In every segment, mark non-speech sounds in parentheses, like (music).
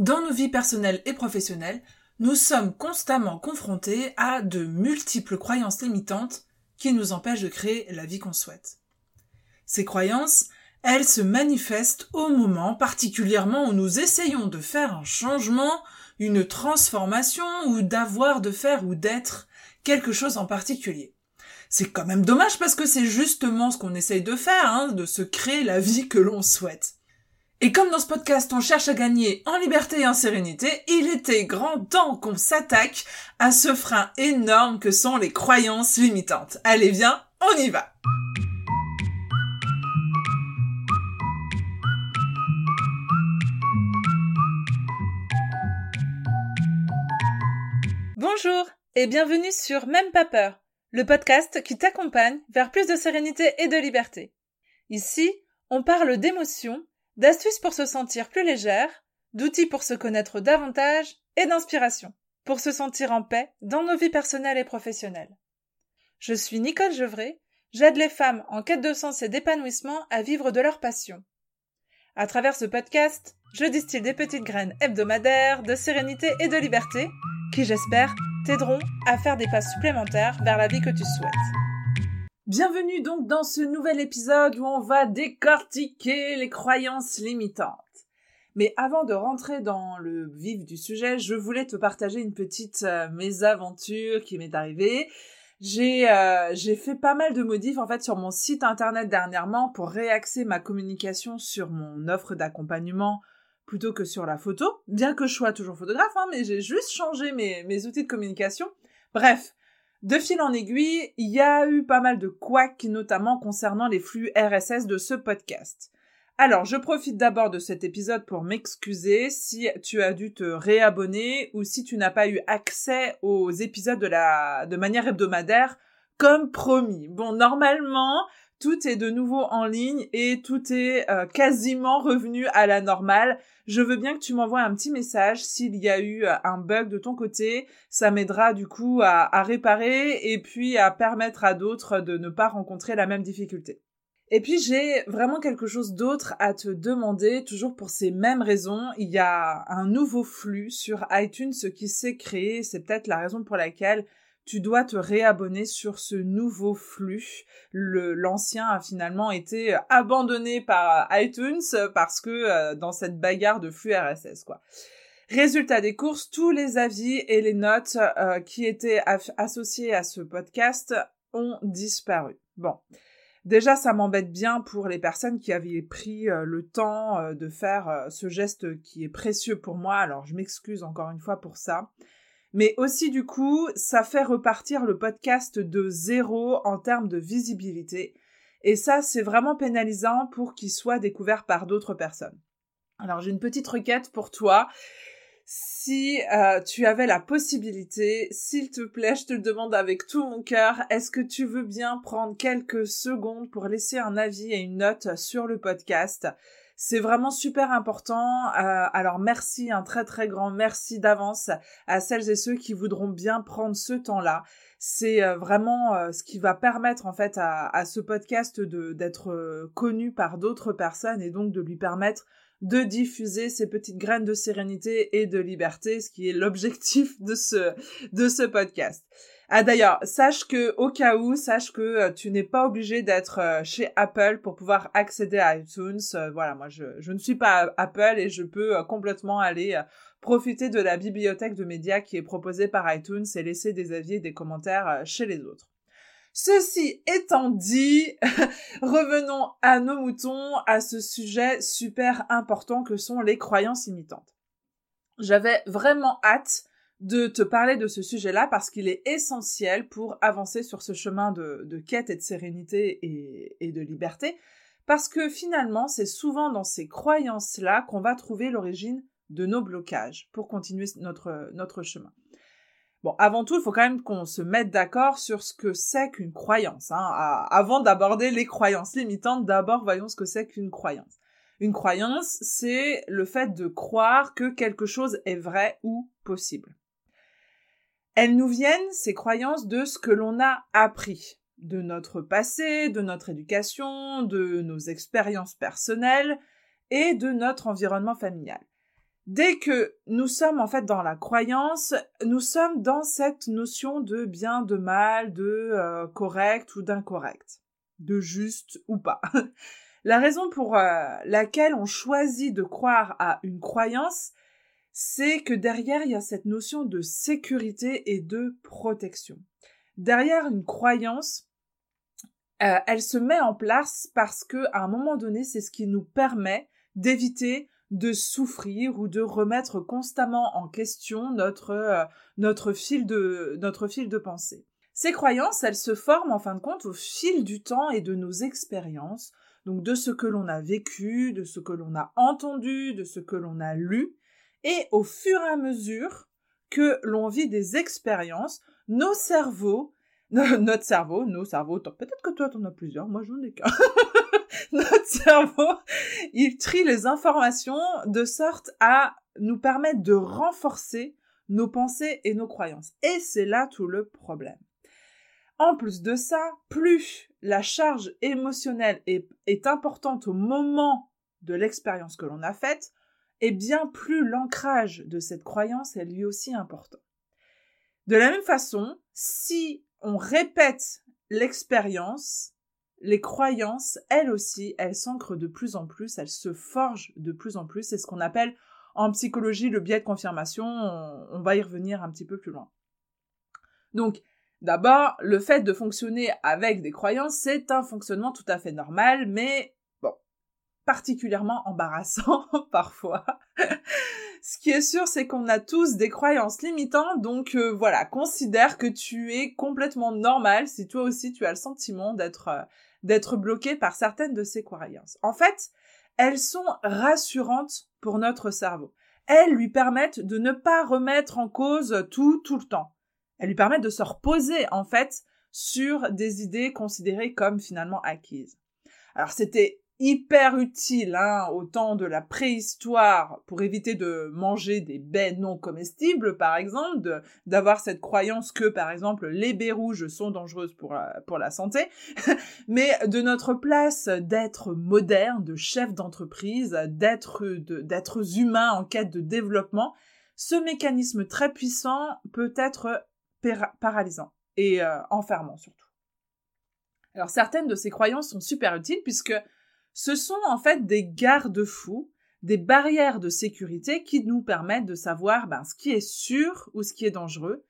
Dans nos vies personnelles et professionnelles, nous sommes constamment confrontés à de multiples croyances limitantes qui nous empêchent de créer la vie qu'on souhaite. Ces croyances, elles se manifestent au moment particulièrement où nous essayons de faire un changement, une transformation ou d'avoir, de faire ou d'être quelque chose en particulier. C'est quand même dommage parce que c'est justement ce qu'on essaye de faire, hein, de se créer la vie que l'on souhaite. Et comme dans ce podcast on cherche à gagner en liberté et en sérénité, il était grand temps qu'on s'attaque à ce frein énorme que sont les croyances limitantes. Allez viens, on y va Bonjour et bienvenue sur Même pas peur, le podcast qui t'accompagne vers plus de sérénité et de liberté. Ici, on parle d'émotions d'astuces pour se sentir plus légère, d'outils pour se connaître davantage et d'inspiration pour se sentir en paix dans nos vies personnelles et professionnelles. Je suis Nicole Gevray, j'aide les femmes en quête de sens et d'épanouissement à vivre de leur passion. À travers ce podcast, je distille des petites graines hebdomadaires de sérénité et de liberté qui, j'espère, t'aideront à faire des pas supplémentaires vers la vie que tu souhaites. Bienvenue donc dans ce nouvel épisode où on va décortiquer les croyances limitantes. Mais avant de rentrer dans le vif du sujet, je voulais te partager une petite euh, mésaventure qui m'est arrivée. J'ai euh, j'ai fait pas mal de modifs en fait sur mon site internet dernièrement pour réaxer ma communication sur mon offre d'accompagnement plutôt que sur la photo, bien que je sois toujours photographe, hein, mais j'ai juste changé mes outils de communication. Bref, de fil en aiguille, il y a eu pas mal de couacs, notamment concernant les flux RSS de ce podcast. Alors, je profite d'abord de cet épisode pour m'excuser si tu as dû te réabonner ou si tu n'as pas eu accès aux épisodes de la, de manière hebdomadaire comme promis. Bon, normalement, tout est de nouveau en ligne et tout est euh, quasiment revenu à la normale. Je veux bien que tu m'envoies un petit message s'il y a eu euh, un bug de ton côté. Ça m'aidera du coup à, à réparer et puis à permettre à d'autres de ne pas rencontrer la même difficulté. Et puis j'ai vraiment quelque chose d'autre à te demander, toujours pour ces mêmes raisons. Il y a un nouveau flux sur iTunes qui s'est créé, c'est peut-être la raison pour laquelle tu dois te réabonner sur ce nouveau flux. l'ancien a finalement été abandonné par iTunes parce que euh, dans cette bagarre de flux RSS, quoi. Résultat des courses, tous les avis et les notes euh, qui étaient associés à ce podcast ont disparu. Bon. Déjà, ça m'embête bien pour les personnes qui avaient pris euh, le temps de faire ce geste qui est précieux pour moi. Alors, je m'excuse encore une fois pour ça mais aussi du coup, ça fait repartir le podcast de zéro en termes de visibilité. Et ça, c'est vraiment pénalisant pour qu'il soit découvert par d'autres personnes. Alors j'ai une petite requête pour toi. Si euh, tu avais la possibilité, s'il te plaît, je te le demande avec tout mon cœur, est-ce que tu veux bien prendre quelques secondes pour laisser un avis et une note sur le podcast? C'est vraiment super important. Euh, alors merci, un très très grand merci d'avance à celles et ceux qui voudront bien prendre ce temps-là. C'est euh, vraiment euh, ce qui va permettre en fait à, ce podcast d'être connu par d'autres personnes et donc de lui permettre de diffuser ces petites graines de sérénité et de liberté, ce qui est l'objectif de ce de ce podcast. Ah d'ailleurs, sache que au cas où, sache que euh, tu n'es pas obligé d'être euh, chez Apple pour pouvoir accéder à iTunes. Euh, voilà, moi je, je, ne suis pas Apple et je peux complètement aller profiter de la bibliothèque de médias qui est proposée par iTunes et laisser des avis et des commentaires chez les autres. Ceci étant dit, (laughs) revenons à nos moutons, à ce sujet super important que sont les croyances imitantes. J'avais vraiment hâte de te parler de ce sujet-là parce qu'il est essentiel pour avancer sur ce chemin de, quête et de sérénité et, de liberté, parce que finalement, c'est souvent dans ces croyances-là qu'on va trouver l'origine de nos blocages pour continuer notre, chemin. Bon, avant tout, il faut quand même qu'on se mette d'accord sur ce que c'est qu'une croyance. Hein. Avant d'aborder les croyances limitantes, d'abord voyons ce que c'est qu'une croyance. Une croyance, c'est le fait de croire que quelque chose est vrai ou possible. Elles nous viennent, ces croyances, de ce que l'on a appris, de notre passé, de notre éducation, de nos expériences personnelles et de notre environnement familial. Dès que nous sommes en fait dans la croyance, nous sommes dans cette notion de bien, de mal, de euh, correct ou d'incorrect, de juste ou pas. (laughs) la raison pour euh, laquelle on choisit de croire à une croyance, c'est que derrière il y a cette notion de sécurité et de protection. Derrière une croyance, euh, elle se met en place parce que à un moment donné, c'est ce qui nous permet d'éviter de souffrir ou de remettre constamment en question notre euh, notre fil de notre fil de pensée. Ces croyances, elles se forment en fin de compte au fil du temps et de nos expériences, donc de ce que l'on a vécu, de ce que l'on a entendu, de ce que l'on a lu, et au fur et à mesure que l'on vit des expériences, nos cerveaux, (laughs) notre cerveau, nos cerveaux, peut-être que toi t'en as plusieurs, moi j'en ai qu'un. (laughs) notre cerveau, il trie les informations de sorte à nous permettre de renforcer nos pensées et nos croyances. Et c'est là tout le problème. En plus de ça, plus la charge émotionnelle est, est importante au moment de l'expérience que l'on a faite, et bien plus l'ancrage de cette croyance est lui aussi important. De la même façon, si on répète l'expérience, les croyances, elles aussi, elles s'ancrent de plus en plus, elles se forgent de plus en plus. C'est ce qu'on appelle en psychologie le biais de confirmation. On, va y revenir un petit peu plus loin. Donc, d'abord, le fait de fonctionner avec des croyances, c'est un fonctionnement tout à fait normal, mais particulièrement embarrassant (laughs) parfois. Ce qui est sûr, c'est qu'on a tous des croyances limitantes, donc euh, voilà, considère que tu es complètement normal si toi aussi tu as le sentiment d'être euh, d'être bloqué par certaines de ces croyances. En fait, elles sont rassurantes pour notre cerveau. Elles lui permettent de ne pas remettre en cause tout tout le temps. Elles lui permettent de se reposer en fait sur des idées considérées comme finalement acquises. Alors c'était hyper utile hein, au temps de la préhistoire pour éviter de manger des baies non comestibles, par exemple, d'avoir cette croyance que, par exemple, les baies rouges sont dangereuses pour la, santé, (laughs) mais de notre place d'être moderne, de chef d'entreprise, d'être d'êtres humains en quête de développement, ce mécanisme très puissant peut être paralysant et euh, enfermant surtout. Alors certaines de ces croyances sont super utiles puisque ce sont en fait des garde-fous, des barrières de sécurité qui nous permettent de savoir ben, ce qui est sûr ou ce qui est dangereux.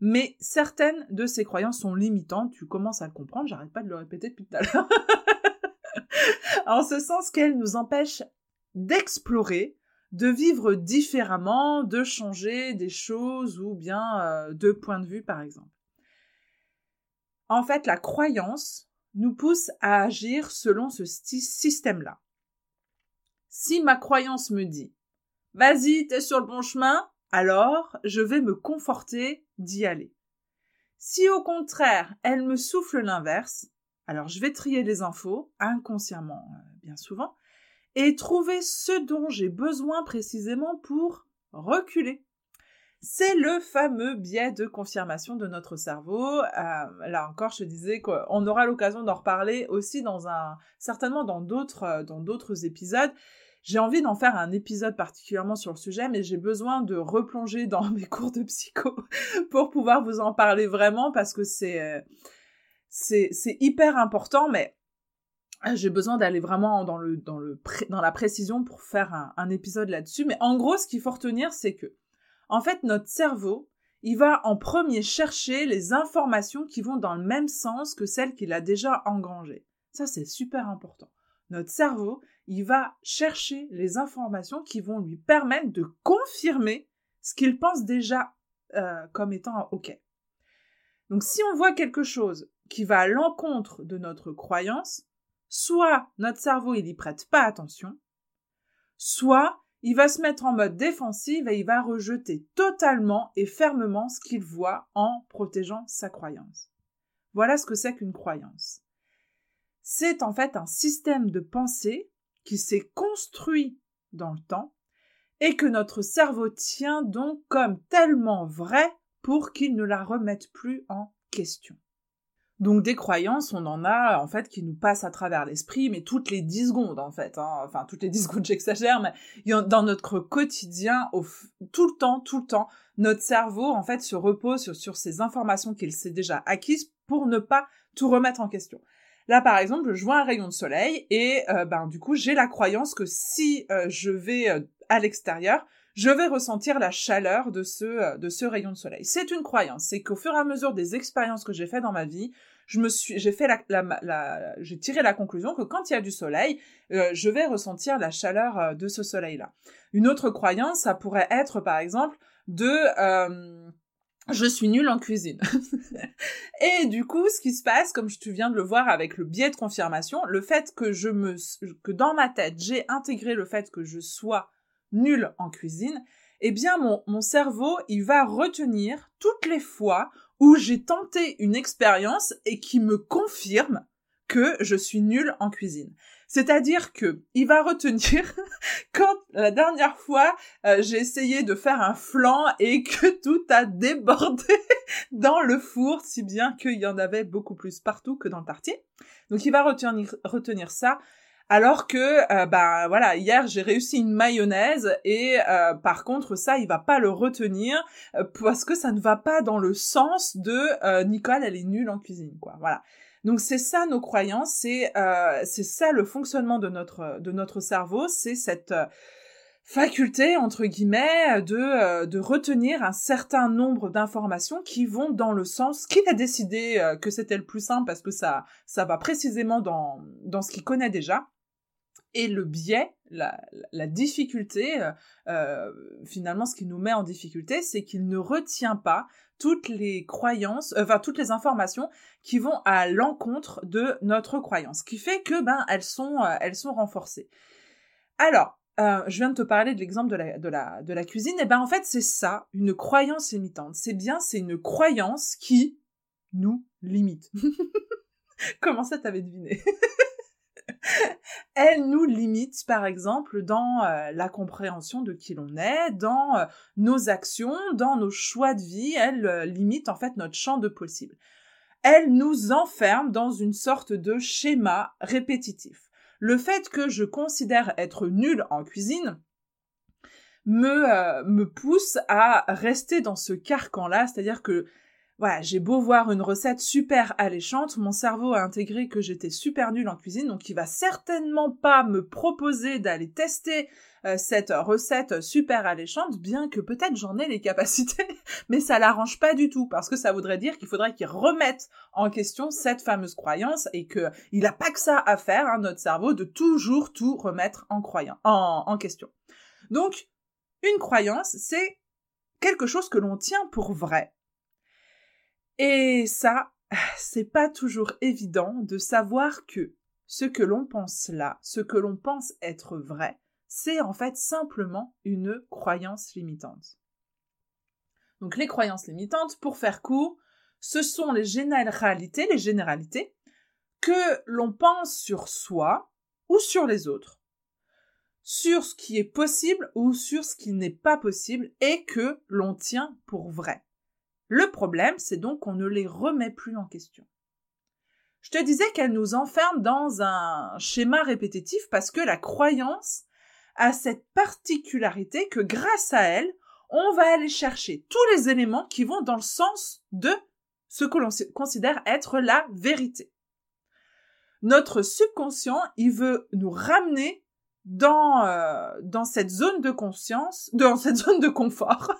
Mais certaines de ces croyances sont limitantes, tu commences à le comprendre, j'arrête pas de le répéter depuis tout à l'heure. (laughs) en ce sens qu'elles nous empêchent d'explorer, de vivre différemment, de changer des choses ou bien euh, de point de vue par exemple. En fait, la croyance nous pousse à agir selon ce système-là. Si ma croyance me dit Vas-y, t'es sur le bon chemin, alors je vais me conforter d'y aller. Si au contraire elle me souffle l'inverse, alors je vais trier les infos, inconsciemment euh, bien souvent, et trouver ce dont j'ai besoin précisément pour reculer. C'est le fameux biais de confirmation de notre cerveau. Euh, là encore, je disais qu'on aura l'occasion d'en reparler aussi dans un, certainement dans d'autres, euh, dans d'autres épisodes. J'ai envie d'en faire un épisode particulièrement sur le sujet, mais j'ai besoin de replonger dans (laughs) mes cours de psycho pour pouvoir vous en parler vraiment parce que c'est, euh, c'est, hyper important, mais j'ai besoin d'aller vraiment dans le, dans la précision pour faire un, un épisode là-dessus. Mais en gros, ce qu'il faut retenir, c'est que en fait, notre cerveau, il va en premier chercher les informations qui vont dans le même sens que celles qu'il a déjà engrangées. Ça, c'est super important. Notre cerveau, il va chercher les informations qui vont lui permettre de confirmer ce qu'il pense déjà euh, comme étant OK. Donc si on voit quelque chose qui va à l'encontre de notre croyance, soit notre cerveau il y prête pas attention, soit il va se mettre en mode défensif et il va rejeter totalement et fermement ce qu'il voit en protégeant sa croyance. Voilà ce que c'est qu'une croyance. C'est en fait un système de pensée qui s'est construit dans le temps et que notre cerveau tient donc comme tellement vrai pour qu'il ne la remette plus en question. Donc des croyances, on en a en fait qui nous passent à travers l'esprit, mais toutes les 10 secondes en fait. Hein. Enfin toutes les 10 (laughs) secondes, j'exagère, mais dans notre quotidien, tout le temps, tout le temps, notre cerveau en fait se repose sur, sur ces informations qu'il s'est déjà acquises pour ne pas tout remettre en question. Là, par exemple, je vois un rayon de soleil et euh, ben du coup, j'ai la croyance que si euh, je vais euh, à l'extérieur, je vais ressentir la chaleur de ce de ce rayon de soleil. C'est une croyance, c'est qu'au fur et à mesure des expériences que j'ai faites dans ma vie, je me suis, j'ai la, tiré la conclusion que quand il y a du soleil, euh, je vais ressentir la chaleur euh, de ce soleil-là. Une autre croyance, ça pourrait être par exemple de euh, je suis nulle en cuisine. (laughs) et du coup, ce qui se passe, comme tu viens de le voir avec le biais de confirmation, le fait que je me, que dans ma tête, j'ai intégré le fait que je sois nulle en cuisine, eh bien, mon, mon cerveau, il va retenir toutes les fois où j'ai tenté une expérience et qui me confirme que je suis nulle en cuisine. C'est-à-dire que il va retenir (laughs) quand la dernière fois euh, j'ai essayé de faire un flan et que (laughs) tout a débordé (laughs) dans le four, si bien qu'il y en avait beaucoup plus partout que dans le parti. Donc il va retenir, retenir ça. Alors que, euh, bah voilà, hier j'ai réussi une mayonnaise et euh, par contre ça, il va pas le retenir euh, parce que ça ne va pas dans le sens de Nicole, elle est nulle en cuisine, quoi. Voilà. Donc c'est ça nos croyances, c'est c'est ça le fonctionnement de notre de notre cerveau, c'est cette faculté entre guillemets de de retenir un certain nombre d'informations qui vont dans le sens qu'il a décidé que c'était le plus simple parce que ça ça va précisément dans dans ce qu'il connaît déjà et le biais, la, difficulté, euh, euh, finalement, ce qui nous met en difficulté, c'est qu'il ne retient pas toutes les croyances, enfin toutes les informations qui vont à l'encontre de notre croyance, ce qui fait que ben elles sont euh, elles sont renforcées. Alors, je viens de te parler de l'exemple de la, de, la, de la cuisine, et ben en fait c'est ça, une croyance limitante. C'est bien, c'est une croyance qui nous limite. (laughs) Comment ça t'avais deviné? (laughs) (laughs) elle nous limite, par exemple, dans euh, la compréhension de qui l'on est, dans euh, nos actions, dans nos choix de vie. Elle euh, limite en fait notre champ de possible. Elle nous enferme dans une sorte de schéma répétitif. Le fait que je considère être nulle en cuisine me, me pousse à rester dans ce carcan-là, c'est-à-dire que voilà, j'ai beau voir une recette super alléchante, mon cerveau a intégré que j'étais super nulle en cuisine, donc il va certainement pas me proposer d'aller tester euh, cette recette super alléchante, bien que peut-être j'en ai les (laughs) capacités, mais ça l'arrange pas du tout, parce que ça voudrait dire qu'il faudrait qu'il remette en question cette fameuse croyance et que il a pas que ça à faire, hein, notre cerveau, de toujours tout remettre en croyant, en, en question. Donc, une croyance, c'est quelque chose que l'on tient pour vrai, et ça, (sighs) c'est pas toujours évident de savoir que ce que l'on pense là, ce que l'on pense être vrai, c'est en fait simplement une croyance limitante. Donc les croyances limitantes, pour faire court, ce sont les généralités, les généralités que l'on pense sur soi ou sur les autres, sur ce qui est possible ou sur ce qui n'est pas possible et que l'on tient pour vrai. Le problème, c'est donc qu'on ne les remet plus en question. Je te disais qu'elle nous enferme dans un schéma répétitif parce que la croyance a cette particularité que grâce à elle, on va aller chercher tous les éléments qui vont dans le sens de ce que l'on considère être la vérité. Notre subconscient, il veut nous ramener dans euh, dans cette zone de conscience, (laughs) dans cette zone de confort,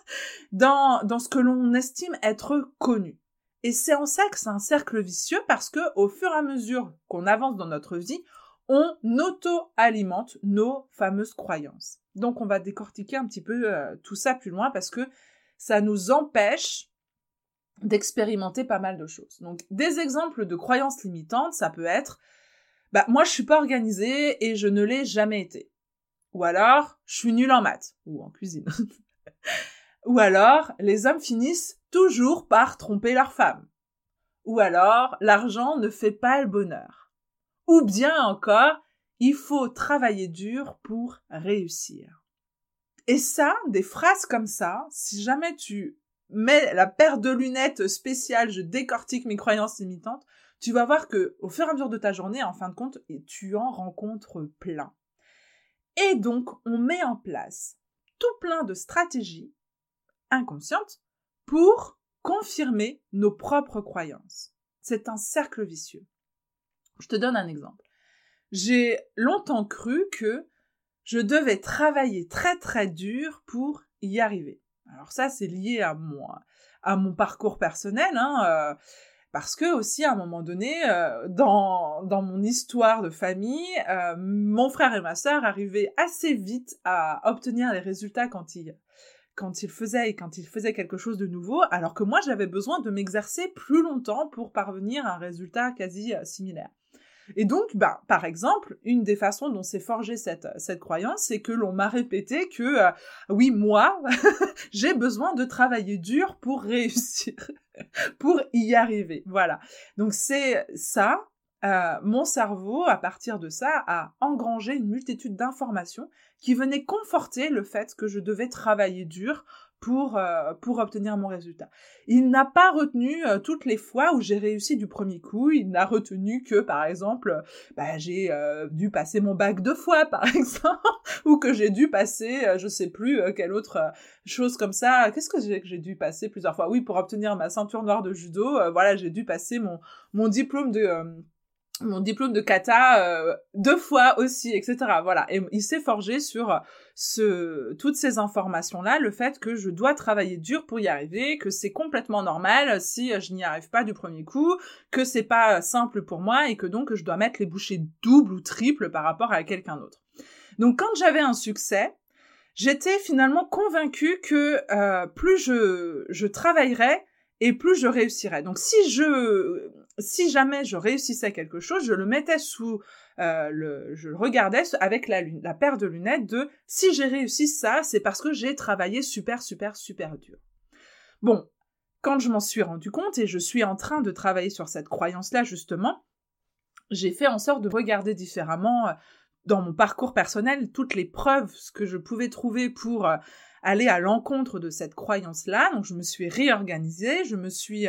dans dans ce que l'on estime être connu. Et c'est en ça que c'est un cercle vicieux parce que au fur et à mesure qu'on avance dans notre vie, on auto-alimente nos fameuses croyances. Donc on va décortiquer un petit peu euh, tout ça plus loin parce que ça nous empêche d'expérimenter pas mal de choses. Donc des exemples de croyances limitantes, ça peut être bah moi je suis pas organisée et je ne l'ai jamais été. Ou alors, je suis nulle en maths ou en cuisine. (laughs) ou alors, les hommes finissent toujours par tromper leur femme. Ou alors, l'argent ne fait pas le bonheur. Ou bien encore, il faut travailler dur pour réussir. Et ça, des phrases comme ça, si jamais tu mets la paire de lunettes spéciale, je décortique mes croyances limitantes, tu vas voir que au fur et à mesure de ta journée, en fin de compte, tu en rencontres plein. Et donc, on met en place tout plein de stratégies inconscientes pour confirmer nos propres croyances. C'est un cercle vicieux. Je te donne un exemple. J'ai longtemps cru que je devais travailler très très dur pour y arriver. Alors ça, c'est lié à moi, à mon parcours personnel, hein, euh, parce que aussi à un moment donné, euh, dans, dans mon histoire de famille, euh, mon frère et ma sœur arrivaient assez vite à obtenir les résultats quand ils quand ils faisaient et quand ils faisaient quelque chose de nouveau, alors que moi j'avais besoin de m'exercer plus longtemps pour parvenir à un résultat quasi similaire. Et donc, bah, par exemple, une des façons dont s'est forgée cette, cette croyance, c'est que l'on m'a répété que, euh, oui, moi, (laughs) j'ai besoin de travailler dur pour réussir, (laughs) pour y arriver. Voilà. Donc c'est ça, euh, mon cerveau, à partir de ça, a engrangé une multitude d'informations qui venaient conforter le fait que je devais travailler dur pour, euh, pour obtenir mon résultat. Il n'a pas retenu euh, toutes les fois où j'ai réussi du premier coup, il n'a retenu que, par exemple, bah, j'ai euh, dû passer mon bac deux fois, par (laughs) exemple, ou que j'ai dû passer, je sais plus, quelle autre chose comme ça. Qu'est-ce que j'ai dû passer plusieurs fois? Oui, pour obtenir ma ceinture noire de judo, voilà, j'ai dû passer mon, mon diplôme de mon diplôme de kata euh, deux fois aussi, etc. Voilà. Et il s'est forgé sur toutes ces informations-là, le fait que je dois travailler dur pour y arriver, que c'est complètement normal si je n'y arrive pas du premier coup, que c'est pas simple pour moi et que donc je dois mettre les bouchées doubles ou triples par rapport à quelqu'un d'autre. Donc quand j'avais un succès, j'étais finalement convaincue que euh, plus je, je travaillerais, et plus je réussirais. Donc si je si jamais je réussissais quelque chose, je le mettais sous euh, le je le regardais avec la paire de lunettes de si j'ai réussi ça, c'est parce que j'ai travaillé super super super dur. Bon, quand je m'en suis rendu compte et je suis en train de travailler sur cette croyance là justement, j'ai fait en sorte de regarder différemment euh, dans mon parcours personnel toutes les preuves que je pouvais trouver pour euh, aller à l'encontre de cette croyance-là. Donc je me suis réorganisée, je me suis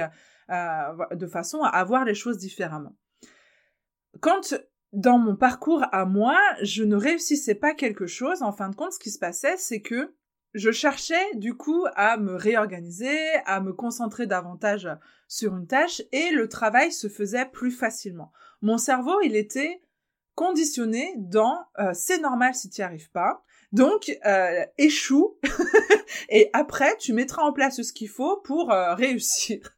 de façon à avoir les choses différemment. Quand dans mon parcours à moi, je ne réussissais pas quelque chose, en fin de compte, ce qui se passait, c'est que je cherchais du coup à me réorganiser, à me concentrer davantage sur une tâche et le travail se faisait plus facilement. Mon cerveau, il était conditionné dans euh, c'est normal si tu n'y arrives pas. Donc, euh, échoue (laughs) et après, tu mettras en place ce qu'il faut pour euh, réussir.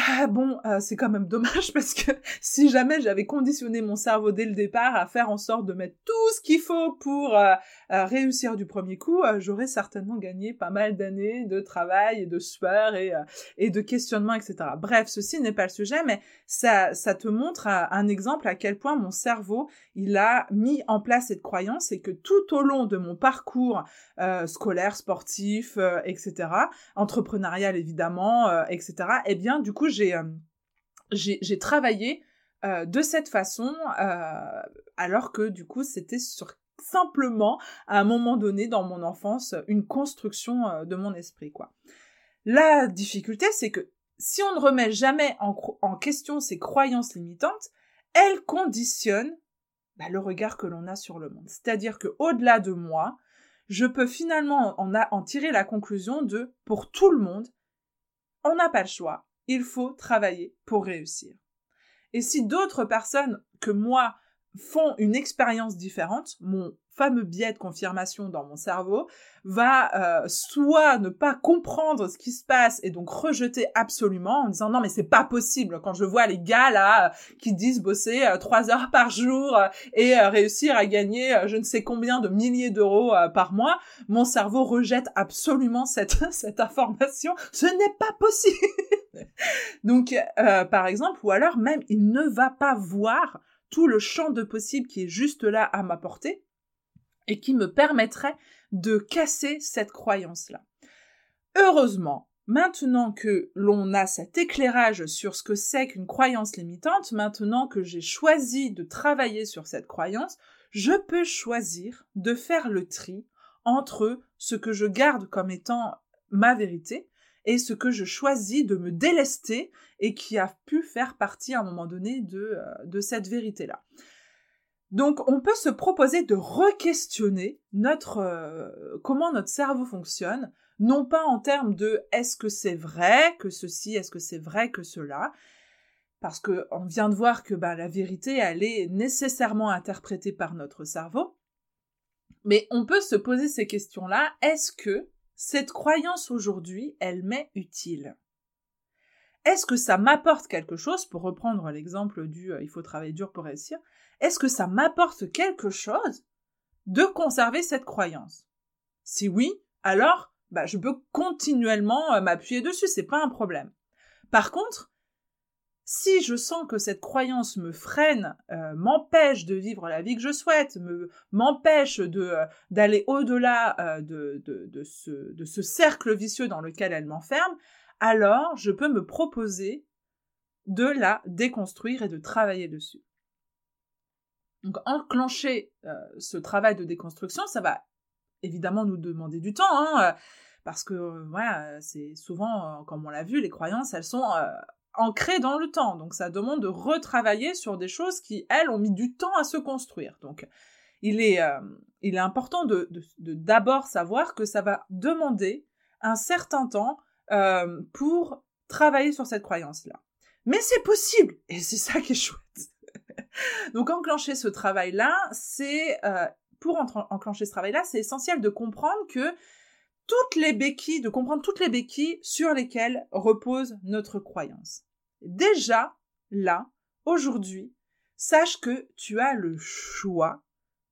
Ah bon, euh, c'est quand même dommage (laughs) parce que si jamais j'avais conditionné mon cerveau dès le départ à faire en sorte de mettre tout ce qu'il faut pour euh, euh, réussir du premier coup, j'aurais certainement gagné pas mal d'années de travail et de sueur et, de questionnement, etc. Bref, ceci n'est pas le sujet, mais ça, ça te montre un exemple à quel point mon cerveau, il a mis en place cette croyance et que tout au long de mon parcours scolaire, sportif, etc., entrepreneurial évidemment, etc., eh bien, du coup, euh, j'ai travaillé euh, de cette façon, euh, alors que du coup, c'était simplement à un moment donné dans mon enfance une construction de mon esprit quoi. La difficulté c'est que si on ne remet jamais en, question ces croyances limitantes, elles conditionnent bah, le regard que l'on a sur le monde. C'est-à-dire que au-delà de moi, je peux finalement en, en tirer la conclusion de pour tout le monde, on n'a pas le choix il faut travailler pour réussir. Et si d'autres personnes que moi font une expérience différente, mon fameux biais de confirmation dans mon cerveau va euh, soit ne pas comprendre ce qui se passe et donc rejeter absolument en disant non mais c'est pas possible. Quand je vois les gars là qui disent bosser euh, trois heures par jour euh, et réussir à gagner je ne sais combien de milliers d'euros par mois mon cerveau rejette absolument cette (laughs) cette information. Ce n'est pas possible! (laughs) Donc par exemple ou alors même il ne va pas voir tout le champ de possible qui est juste là à ma portée et qui me permettrait de casser cette croyance-là. Heureusement, maintenant que l'on a cet éclairage sur ce que c'est qu'une croyance limitante, maintenant que j'ai choisi de travailler sur cette croyance, je peux choisir de faire le tri entre ce que je garde comme étant ma vérité et ce que je choisis de me délester et qui a pu faire partie à un moment donné de, euh, de cette vérité-là. Donc on peut se proposer de re-questionner notre euh, comment notre cerveau fonctionne, non pas en termes de est-ce que c'est vrai que ceci, est-ce que c'est vrai que cela, parce que on vient de voir que bah, la vérité elle est nécessairement interprétée par notre cerveau, mais on peut se poser ces questions-là. Est-ce que cette croyance aujourd'hui, elle m'est utile Est-ce que ça m'apporte quelque chose Pour reprendre l'exemple du euh, il faut travailler dur pour réussir, est-ce que ça m'apporte quelque chose de conserver cette croyance? Si oui, alors bah, je peux continuellement euh, m'appuyer dessus, c'est pas un problème. Par contre, si je sens que cette croyance me freine, euh, m'empêche de vivre la vie que je souhaite, me m'empêche euh, d'aller au-delà euh, de, ce, cercle vicieux dans lequel elle m'enferme, alors je peux me proposer de la déconstruire et de travailler dessus. Donc enclencher ce travail de déconstruction, ça va évidemment nous demander du temps, hein, parce que c'est souvent, comme on l'a vu, les croyances, elles sont ancré dans le temps. Donc ça demande de retravailler sur des choses qui, elles, ont mis du temps à se construire. Donc il est, euh, il est important de d'abord savoir que ça va demander un certain temps euh, pour travailler sur cette croyance-là. Mais c'est possible et c'est ça qui est chouette. (laughs) Donc enclencher ce travail-là, c'est euh, pour enclencher ce travail-là, c'est essentiel de comprendre que toutes les béquilles, de comprendre toutes les béquilles sur lesquelles repose notre croyance. Déjà, là, aujourd'hui, sache que tu as le choix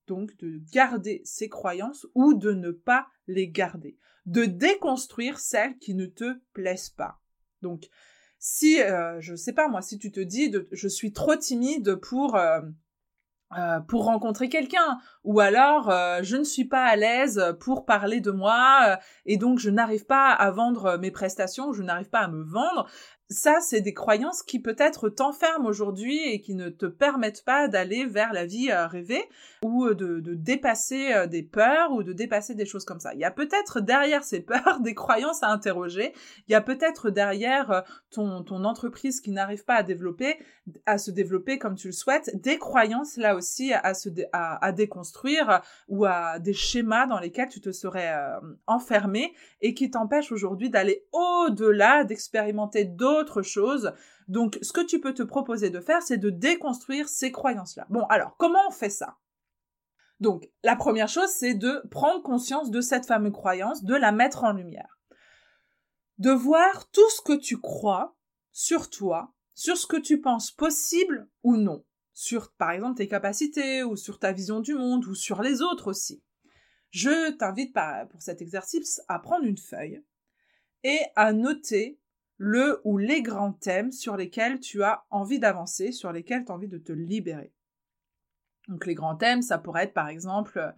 donc de garder ces croyances ou de ne pas les garder, de déconstruire celles qui ne te plaisent pas. Donc, si, euh, je sais pas moi, si tu te dis de, je suis trop timide pour euh, euh, pour rencontrer quelqu'un, ou alors je ne suis pas à l'aise pour parler de moi et donc je n'arrive pas à vendre mes prestations, je n'arrive pas à me vendre ça, c'est des croyances qui peut-être t'enferment aujourd'hui et qui ne te permettent pas d'aller vers la vie euh, rêvée ou euh, de, dépasser euh, des peurs ou de dépasser des choses comme ça. Il y a peut-être derrière ces peurs (laughs) des croyances à interroger. Il y a peut-être derrière ton, entreprise qui n'arrive pas à se développer comme tu le souhaites, des croyances là aussi à, déconstruire ou à des schémas dans lesquels tu te serais enfermé et qui t'empêchent aujourd'hui d'aller au-delà, d'expérimenter d'autres chose. Donc, ce que tu peux te proposer de faire, c'est de déconstruire ces croyances-là. Bon, alors, comment on fait ça? Donc, la première chose, c'est de prendre conscience de cette fameuse croyance, de la mettre en lumière. De voir tout ce que tu crois sur toi, sur ce que tu penses possible ou non, sur, par exemple, tes capacités, ou sur ta vision du monde, ou sur les autres aussi. Je t'invite pour cet exercice à prendre une feuille et à noter le ou les grands thèmes sur lesquels tu as envie d'avancer, sur lesquels tu as envie de te libérer. Donc les grands thèmes, ça pourrait être par exemple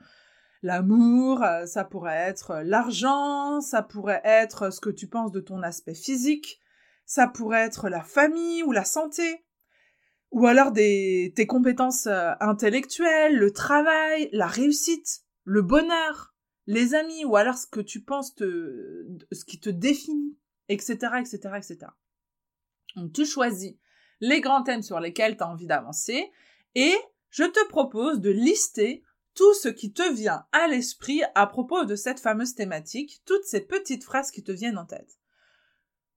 l'amour, ça pourrait être l'argent, ça pourrait être ce que tu penses de ton aspect physique, ça pourrait être la famille ou la santé, ou alors des, tes compétences euh, intellectuelles, le travail, la réussite, le bonheur, les amis, ou alors ce que tu penses te, ce qui te définit etc., etc., etc. Tu choisis les grands thèmes sur lesquels tu as envie d'avancer et je te propose de lister tout ce qui te vient à l'esprit à propos de cette fameuse thématique, toutes ces petites phrases qui te viennent en tête.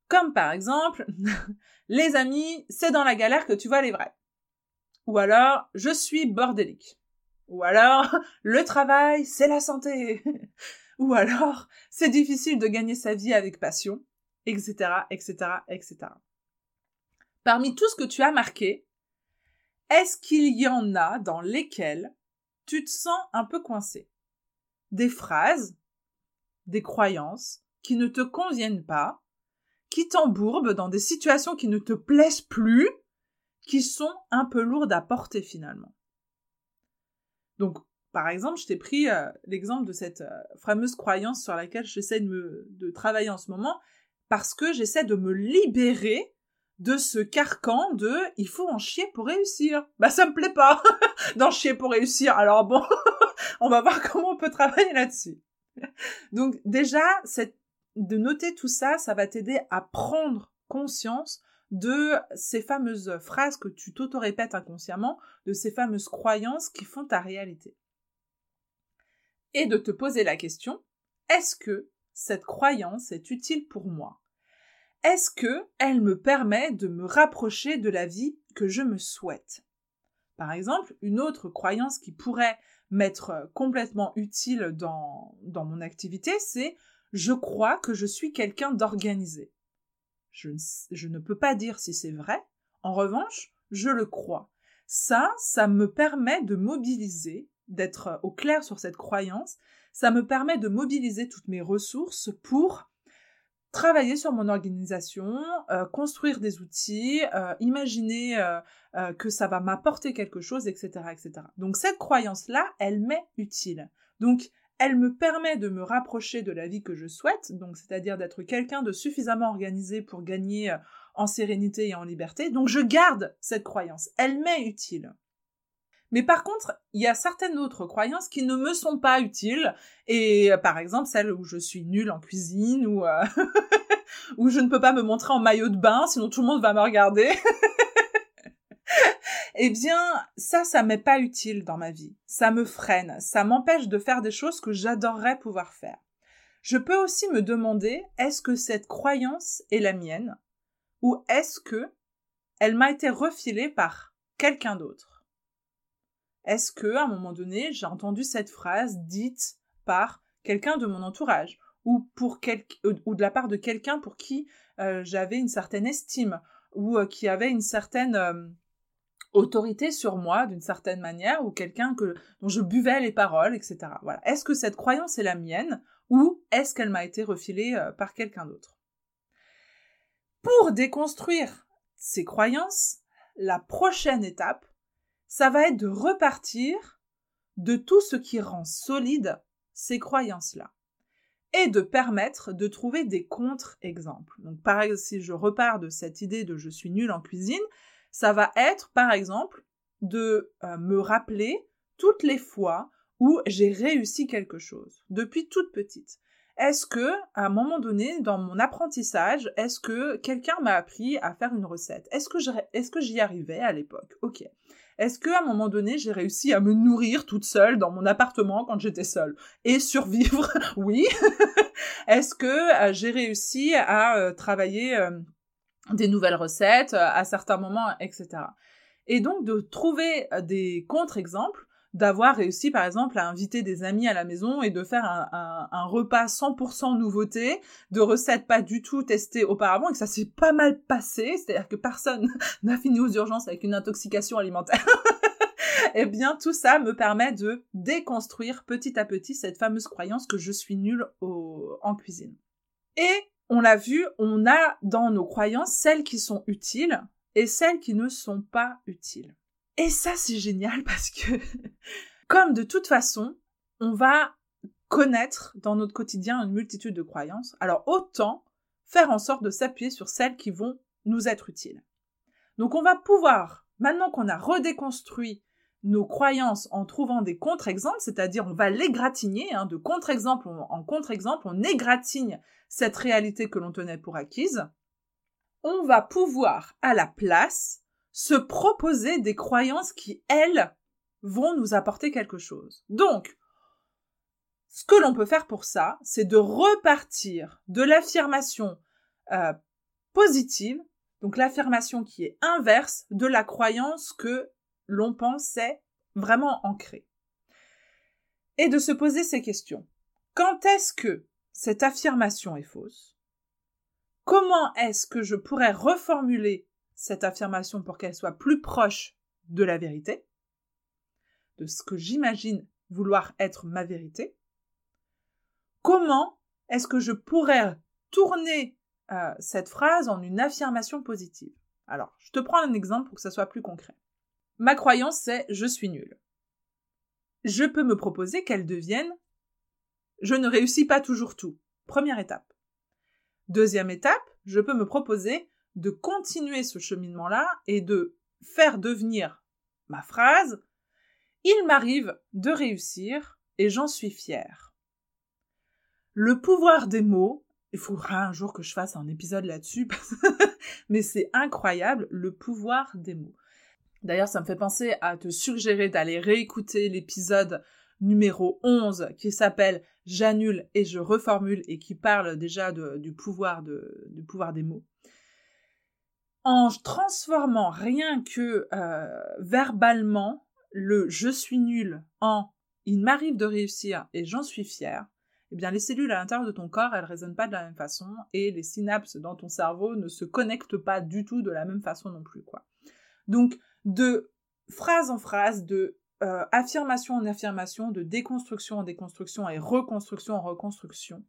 Comme par exemple, (laughs) les amis, c'est dans la galère que tu vois les vrais. Ou alors, je suis bordélique. Ou alors, (laughs) le travail, c'est la santé. (laughs) Ou alors, c'est difficile de gagner sa vie avec passion etc., etc., etc. Parmi tout ce que tu as marqué, est-ce qu'il y en a dans lesquels tu te sens un peu coincé? Des phrases, des croyances qui ne te conviennent pas, qui t'embourbent dans des situations qui ne te plaisent plus, qui sont un peu lourdes à porter finalement. Donc, par exemple, je t'ai pris euh, l'exemple de cette euh, fameuse croyance sur laquelle j'essaie de, de travailler en ce moment, parce que j'essaie de me libérer de ce carcan de il faut en chier pour réussir. Bah ça me plaît pas (laughs) d'en chier pour réussir. Alors bon, (laughs) on va voir comment on peut travailler là-dessus. Donc déjà de noter tout ça, ça va t'aider à prendre conscience de ces fameuses phrases que tu t'auto-répètes inconsciemment, de ces fameuses croyances qui font ta réalité. Et de te poser la question, est-ce que cette croyance est utile pour moi? Est-ce que elle me permet de me rapprocher de la vie que je me souhaite? Par exemple, une autre croyance qui pourrait m'être complètement utile dans, dans mon activité, c'est je crois que je suis quelqu'un d'organisé. Je je ne peux pas dire si c'est vrai. En revanche, je le crois. Ça, ça me permet de mobiliser, d'être au clair sur cette croyance. Ça me permet de mobiliser toutes mes ressources pour travailler sur mon organisation, euh, construire des outils, euh, imaginer euh, que ça va m'apporter quelque chose, etc., etc. Donc cette croyance-là, elle m'est utile. Donc elle me permet de me rapprocher de la vie que je souhaite, donc c'est-à-dire d'être quelqu'un de suffisamment organisé pour gagner en sérénité et en liberté. Donc je garde cette croyance. Elle m'est utile. Mais par contre, il y a certaines autres croyances qui ne me sont pas utiles. Et euh, par exemple, celle où je suis nulle en cuisine ou euh, (laughs) où je ne peux pas me montrer en maillot de bain, sinon tout le monde va me regarder. (laughs) eh bien, ça, ça m'est pas utile dans ma vie. Ça me freine, ça m'empêche de faire des choses que j'adorerais pouvoir faire. Je peux aussi me demander, est-ce que cette croyance est la mienne? Ou est-ce que elle m'a été refilée par quelqu'un d'autre? Est-ce que, à un moment donné, j'ai entendu cette phrase dite par quelqu'un de mon entourage ou euh, de la part de quelqu'un pour qui euh, j'avais une certaine estime ou euh, qui avait une certaine autorité sur moi d'une certaine manière ou quelqu'un que dont je buvais les paroles, etc. Est-ce que cette croyance est la mienne ou est-ce qu'elle m'a été refilée par quelqu'un d'autre? Pour déconstruire ces croyances, la prochaine étape, ça va être de repartir de tout ce qui rend solide ces croyances-là et de permettre de trouver des contre-exemples. Donc, par exemple, si je repars de cette idée de je suis nul en cuisine, ça va être, par exemple, de euh, me rappeler toutes les fois où j'ai réussi quelque chose, depuis toute petite. Est-ce que, à un moment donné, dans mon apprentissage, est-ce que quelqu'un m'a appris à faire une recette? Est-ce que j'y arrivais à l'époque? Ok. Est-ce qu'à un moment donné, j'ai réussi à me nourrir toute seule dans mon appartement quand j'étais seule et survivre? (laughs) Oui. (laughs) Est-ce que euh, j'ai réussi à euh, travailler euh, des nouvelles recettes à certains moments, etc. Et donc de trouver des contre-exemples d'avoir réussi par exemple à inviter des amis à la maison et de faire un, repas 100% nouveauté, de recettes pas du tout testées auparavant et que ça s'est pas mal passé, c'est-à-dire que personne (laughs) n'a fini aux urgences avec une intoxication alimentaire. (laughs) eh bien, tout ça me permet de déconstruire petit à petit cette fameuse croyance que je suis nulle en cuisine. Et on l'a vu, on a dans nos croyances celles qui sont utiles et celles qui ne sont pas utiles. Et ça, c'est génial (laughs) parce que, comme de toute façon, on va connaître dans notre quotidien une multitude de croyances, alors autant faire en sorte de s'appuyer sur celles qui vont nous être utiles. Donc on va pouvoir, maintenant qu'on a redéconstruit nos croyances en trouvant des contre-exemples, c'est-à-dire on va les gratigner, hein, de contre-exemple en contre-exemple, on égratigne cette réalité que l'on tenait pour acquise, on va pouvoir à la place se proposer des croyances qui, elles, vont nous apporter quelque chose. Donc, ce que l'on peut faire pour ça, c'est de repartir de l'affirmation euh, positive, donc l'affirmation qui est inverse de la croyance que l'on pensait vraiment ancrée. Et de se poser ces questions. Quand est-ce que cette affirmation est fausse? Comment est-ce que je pourrais reformuler cette affirmation pour qu'elle soit plus proche de la vérité, de ce que j'imagine vouloir être ma vérité. Comment est-ce que je pourrais tourner euh, cette phrase en une affirmation positive? Alors, je te prends un exemple pour que ça soit plus concret. Ma croyance, c'est je suis nul. Je peux me proposer qu'elle devienne je ne réussis pas toujours tout. Première étape. Deuxième étape, je peux me proposer de continuer ce cheminement-là et de faire devenir ma phrase Il m'arrive de réussir et j'en suis fière. Le pouvoir des mots il faudra un jour que je fasse un épisode là-dessus, (laughs) mais c'est incroyable le pouvoir des mots. D'ailleurs, ça me fait penser à te suggérer d'aller réécouter l'épisode numéro 11 qui s'appelle J'annule et je reformule et qui parle déjà du, pouvoir du pouvoir des mots. En transformant rien que euh, verbalement le je suis nul en il m'arrive de réussir et j'en suis fier, eh bien les cellules à l'intérieur de ton corps, elles résonnent pas de la même façon et les synapses dans ton cerveau ne se connectent pas du tout de la même façon non plus quoi. Donc de phrase en phrase, de euh, affirmation en affirmation, de déconstruction en déconstruction et reconstruction en reconstruction.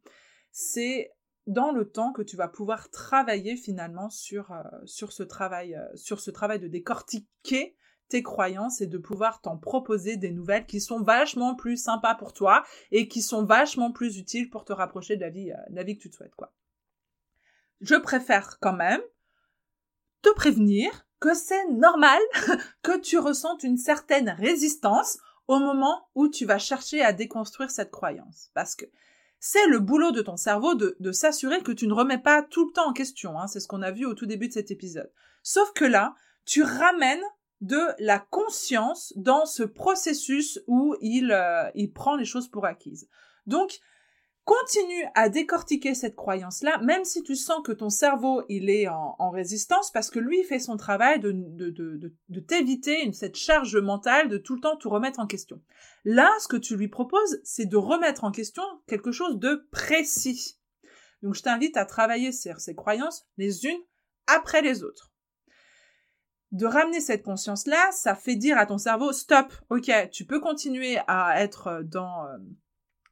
C'est dans le temps que tu vas pouvoir travailler finalement sur, euh, ce, travail, euh, sur ce travail de décortiquer tes croyances et de pouvoir t'en proposer des nouvelles qui sont vachement plus sympas pour toi et qui sont vachement plus utiles pour te rapprocher de la vie, vie que tu te souhaites. Quoi. Je préfère quand même te prévenir que c'est normal (laughs) que tu ressentes une certaine résistance au moment où tu vas chercher à déconstruire cette croyance. Parce que c'est le boulot de ton cerveau de, s'assurer que tu ne remets pas tout le temps en question. Hein. c'est ce qu'on a vu au tout début de cet épisode. Sauf que là, tu ramènes de la conscience dans ce processus où il, euh, il prend les choses pour acquises. Donc, Continue à décortiquer cette croyance-là, même si tu sens que ton cerveau, il est en, résistance, parce que lui fait son travail de, de, t'éviter cette charge mentale de tout le temps te remettre en question. Là, ce que tu lui proposes, c'est de remettre en question quelque chose de précis. Donc, je t'invite à travailler sur ces croyances les unes après les autres. De ramener cette conscience-là, ça fait dire à ton cerveau, stop, ok, tu peux continuer à être dans...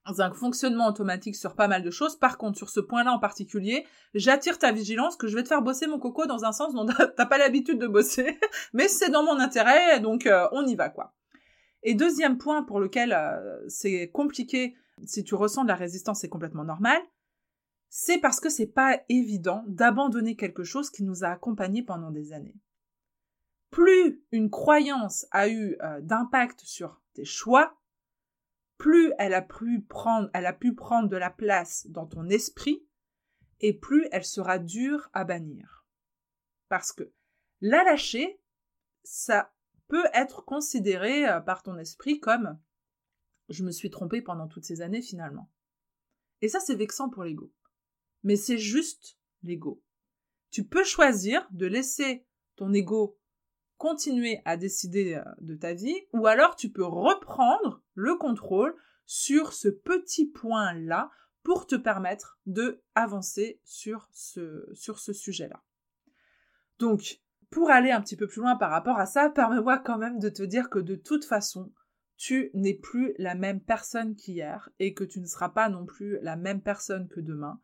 Un fonctionnement automatique sur pas mal de choses. Par contre, sur ce point-là en particulier, j'attire ta vigilance que je vais te faire bosser mon coco dans un sens dont t'as pas l'habitude de bosser, (laughs) mais c'est dans mon intérêt, donc euh, on y va quoi. Et deuxième point pour lequel euh, c'est compliqué, si tu ressens de la résistance, c'est complètement normal, c'est parce que c'est pas évident d'abandonner quelque chose qui nous a accompagnés pendant des années. Plus une croyance a eu euh, d'impact sur tes choix, plus elle a pu prendre, elle a pu prendre de la place dans ton esprit, et plus elle sera dure à bannir. Parce que la lâcher, ça peut être considéré euh, par ton esprit comme je me suis trompé pendant toutes ces années finalement. Et ça, c'est vexant pour l'ego. Mais c'est juste l'ego. Tu peux choisir de laisser ton ego continuer à décider euh, de ta vie, ou alors tu peux reprendre le contrôle sur ce petit point-là pour te permettre de avancer sur ce, sur ce sujet-là. Donc, pour aller un petit peu plus loin par rapport à ça, permets-moi quand même de te dire que de toute façon, tu n'es plus la même personne qu'hier et que tu ne seras pas non plus la même personne que demain.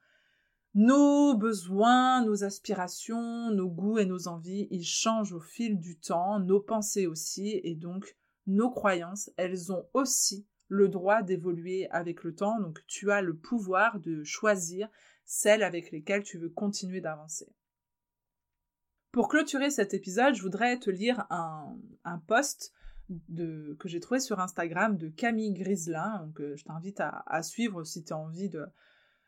Nos besoins, nos aspirations, nos goûts et nos envies, ils changent au fil du temps, nos pensées aussi, et donc nos croyances, elles ont aussi le droit d'évoluer avec le temps, donc tu as le pouvoir de choisir celles avec lesquelles tu veux continuer d'avancer. Pour clôturer cet épisode, je voudrais te lire un, post que j'ai trouvé sur Instagram de Camille Griselin, donc euh, je t'invite à, suivre si tu as envie de,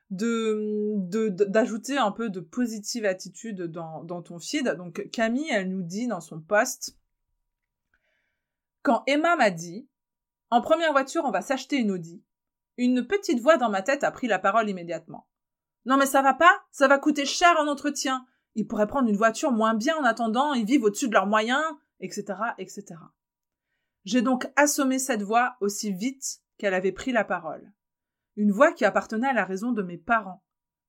d'ajouter un peu de positive attitude dans, dans ton feed. Donc Camille, elle nous dit dans son post Quand Emma m'a dit En première voiture, on va s'acheter une Audi, une petite voix dans ma tête a pris la parole immédiatement. Non mais ça va pas Ça va coûter cher en entretien. Ils pourraient prendre une voiture moins bien en attendant, ils vivent au-dessus de leurs moyens, etc., etc. J'ai donc assommé cette voix aussi vite qu'elle avait pris la parole une voix qui appartenait à la raison de mes parents.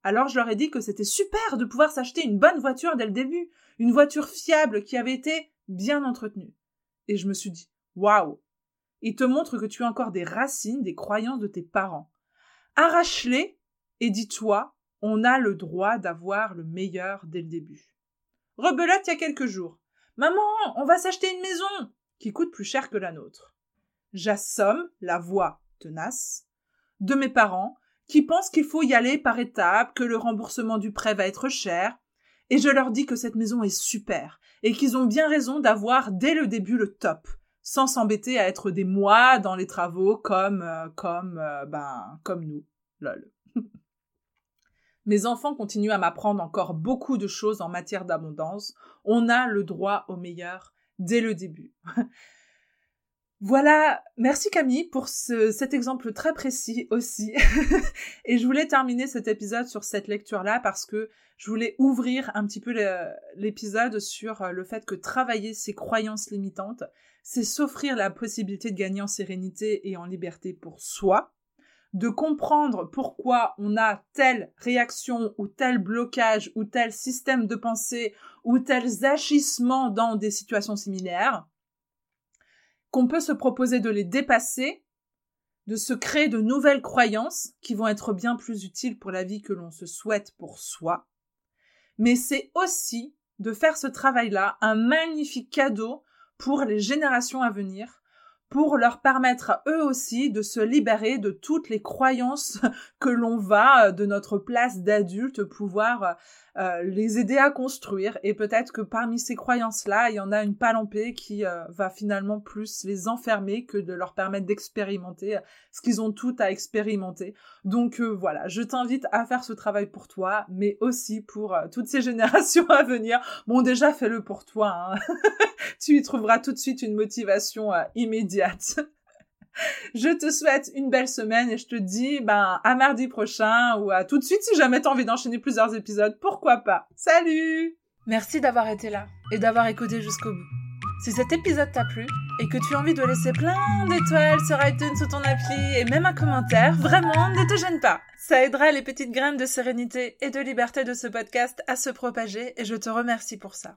Alors je leur ai dit que c'était super de pouvoir s'acheter une bonne voiture dès le début, une voiture fiable qui avait été bien entretenue. Et je me suis dit, waouh, il te montre que tu as encore des racines, des croyances de tes parents. Arrache-les et dis-toi, on a le droit d'avoir le meilleur dès le début. Rebelote il y a quelques jours. Maman, on va s'acheter une maison qui coûte plus cher que la nôtre. J'assomme la voix tenace de mes parents qui pensent qu'il faut y aller par étapes, que le remboursement du prêt va être cher, et je leur dis que cette maison est super, et qu'ils ont bien raison d'avoir dès le début le top, sans s'embêter à être des mois dans les travaux comme, euh, comme, euh, ben, comme nous. Lol. (laughs) Mes enfants continuent à m'apprendre encore beaucoup de choses en matière d'abondance. On a le droit au meilleur dès le début. (laughs) Voilà, merci Camille pour cet exemple très précis aussi. (laughs) et je voulais terminer cet épisode sur cette lecture-là parce que je voulais ouvrir un petit peu l'épisode sur le fait que travailler ses croyances limitantes, c'est s'offrir la possibilité de gagner en sérénité et en liberté pour soi, de comprendre pourquoi on a telle réaction ou tel blocage ou tel système de pensée ou tels agissements dans des situations similaires, qu'on peut se proposer de les dépasser, de se créer de nouvelles croyances qui vont être bien plus utiles pour la vie que l'on se souhaite pour soi. Mais c'est aussi de faire ce travail-là un magnifique cadeau pour les générations à venir pour leur permettre eux aussi de se libérer de toutes les croyances (laughs) que l'on va euh, de notre place d'adulte pouvoir euh, les aider à construire et peut-être que parmi ces croyances-là, il y en a une palampée qui euh, va finalement plus les enfermer que de leur permettre d'expérimenter ce qu'ils ont tout à expérimenter. Donc voilà, je t'invite à faire ce travail pour toi, mais aussi pour toutes ces (laughs) générations à venir. Bon, déjà fais-le pour toi. Hein. (laughs) tu y trouveras tout de suite une motivation immédiate je te souhaite une belle semaine et je te dis ben à mardi prochain ou à tout de suite si jamais t'as envie d'enchaîner plusieurs épisodes, pourquoi pas. Salut Merci d'avoir été là et d'avoir écouté jusqu'au bout. Si cet épisode t'a plu et que tu as envie de laisser plein d'étoiles sur iTunes sous ton appli et même un commentaire, vraiment ne te gêne pas. Ça aidera les petites graines de sérénité et de liberté de ce podcast à se propager et je te remercie pour ça.